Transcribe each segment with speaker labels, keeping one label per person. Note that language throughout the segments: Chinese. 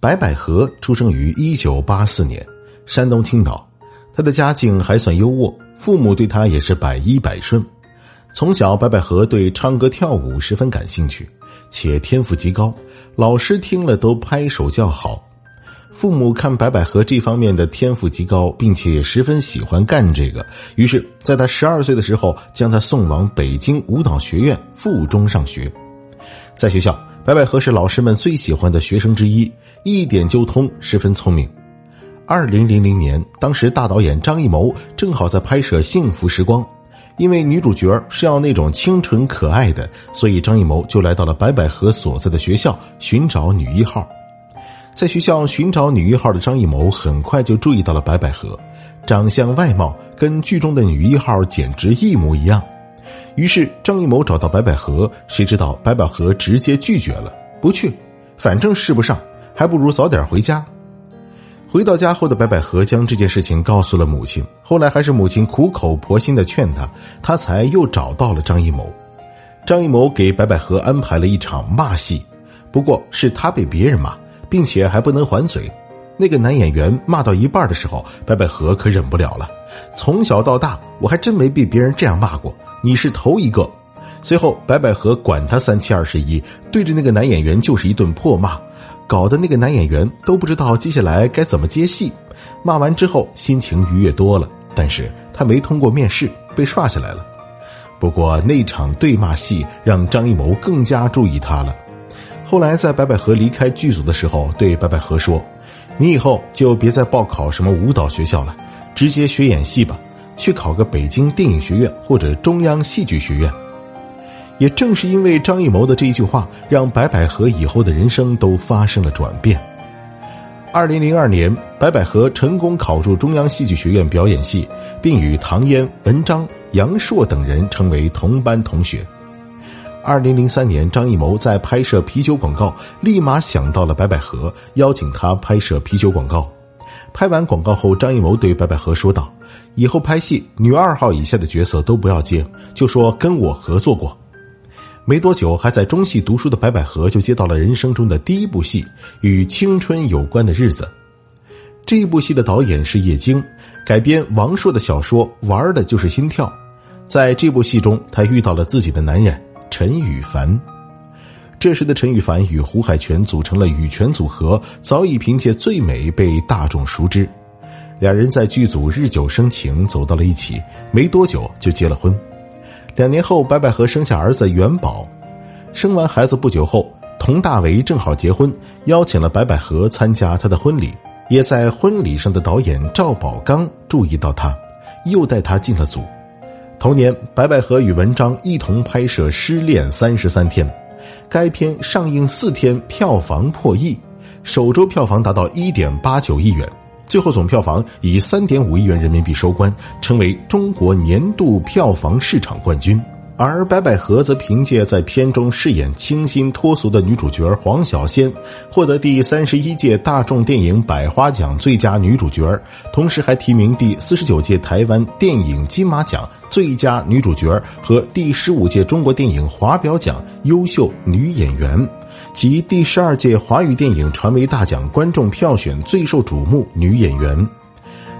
Speaker 1: 白百合出生于一九八四年，山东青岛。他的家境还算优渥，父母对他也是百依百顺。从小，白百合对唱歌跳舞十分感兴趣，且天赋极高，老师听了都拍手叫好。父母看白百合这方面的天赋极高，并且十分喜欢干这个，于是在他十二岁的时候，将他送往北京舞蹈学院附中上学。在学校，白百合是老师们最喜欢的学生之一，一点就通，十分聪明。二零零零年，当时大导演张艺谋正好在拍摄《幸福时光》，因为女主角是要那种清纯可爱的，所以张艺谋就来到了白百合所在的学校寻找女一号。在学校寻找女一号的张艺谋很快就注意到了白百合，长相外貌跟剧中的女一号简直一模一样。于是张艺谋找到白百合，谁知道白百合直接拒绝了，不去，反正试不上，还不如早点回家。回到家后的白百合将这件事情告诉了母亲，后来还是母亲苦口婆心的劝他，他才又找到了张艺谋。张艺谋给白百合安排了一场骂戏，不过是他被别人骂，并且还不能还嘴。那个男演员骂到一半的时候，白百合可忍不了了。从小到大，我还真没被别人这样骂过，你是头一个。随后，白百合管他三七二十一，对着那个男演员就是一顿破骂。搞得那个男演员都不知道接下来该怎么接戏，骂完之后心情愉悦多了，但是他没通过面试，被刷下来了。不过那场对骂戏让张艺谋更加注意他了。后来在白百合离开剧组的时候，对白百合说：“你以后就别再报考什么舞蹈学校了，直接学演戏吧，去考个北京电影学院或者中央戏剧学院。”也正是因为张艺谋的这一句话，让白百合以后的人生都发生了转变。二零零二年，白百合成功考入中央戏剧学院表演系，并与唐嫣、文章、杨烁等人成为同班同学。二零零三年，张艺谋在拍摄啤酒广告，立马想到了白百合，邀请他拍摄啤酒广告。拍完广告后，张艺谋对白百合说道：“以后拍戏，女二号以下的角色都不要接，就说跟我合作过。”没多久，还在中戏读书的白百合就接到了人生中的第一部戏，与青春有关的日子。这一部戏的导演是叶京，改编王朔的小说，玩的就是心跳。在这部戏中，他遇到了自己的男人陈羽凡。这时的陈羽凡与胡海泉组成了羽泉组合，早已凭借《最美》被大众熟知。两人在剧组日久生情，走到了一起，没多久就结了婚。两年后，白百合生下儿子元宝。生完孩子不久后，佟大为正好结婚，邀请了白百合参加他的婚礼。也在婚礼上的导演赵宝刚注意到他，又带他进了组。同年，白百合与文章一同拍摄《失恋三十三天》，该片上映四天，票房破亿，首周票房达到一点八九亿元。最后总票房以三点五亿元人民币收官，成为中国年度票房市场冠军。而白百合则凭借在片中饰演清新脱俗的女主角黄小仙，获得第三十一届大众电影百花奖最佳女主角，同时还提名第四十九届台湾电影金马奖最佳女主角和第十五届中国电影华表奖优秀女演员。及第十二届华语电影传媒大奖观众票选最受瞩目女演员，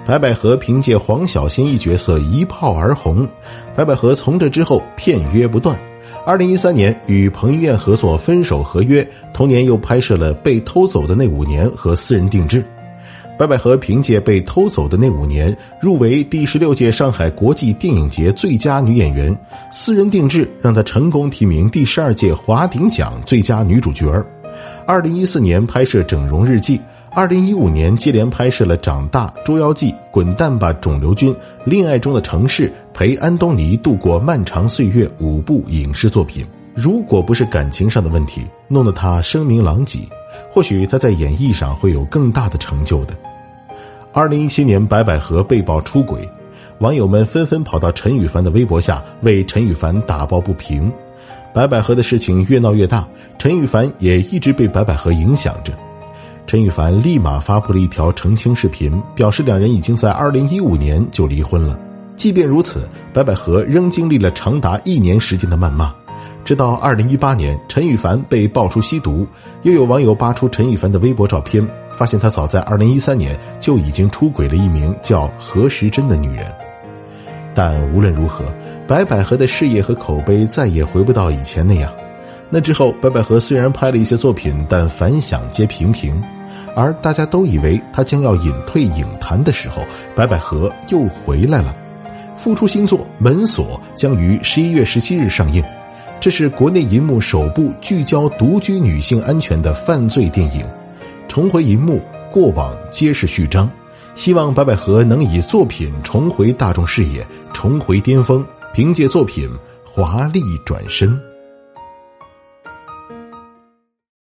Speaker 1: 白百合凭借黄小仙一角色一炮而红。白百合从这之后片约不断，二零一三年与彭于晏合作《分手合约》，同年又拍摄了《被偷走的那五年》和《私人定制》。白百合凭借被偷走的那五年入围第十六届上海国际电影节最佳女演员，私人定制让她成功提名第十二届华鼎奖最佳女主角。二零一四年拍摄《整容日记》，二零一五年接连拍摄了《长大》《捉妖记》《滚蛋吧，肿瘤君》《恋爱中的城市》陪安东尼度过漫长岁月五部影视作品。如果不是感情上的问题弄得他声名狼藉，或许他在演艺上会有更大的成就的。二零一七年，白百合被曝出轨，网友们纷纷跑到陈羽凡的微博下为陈羽凡打抱不平。白百合的事情越闹越大，陈羽凡也一直被白百合影响着。陈羽凡立马发布了一条澄清视频，表示两人已经在二零一五年就离婚了。即便如此，白百合仍经历了长达一年时间的谩骂。直到二零一八年，陈羽凡被爆出吸毒，又有网友扒出陈羽凡的微博照片，发现他早在二零一三年就已经出轨了一名叫何时珍的女人。但无论如何，白百合的事业和口碑再也回不到以前那样。那之后，白百合虽然拍了一些作品，但反响皆平平。而大家都以为她将要隐退影坛的时候，白百合又回来了，复出新作《门锁》将于十一月十七日上映。这是国内银幕首部聚焦独居女性安全的犯罪电影，重回银幕，过往皆是序章。希望白百合能以作品重回大众视野，重回巅峰，凭借作品华丽转身。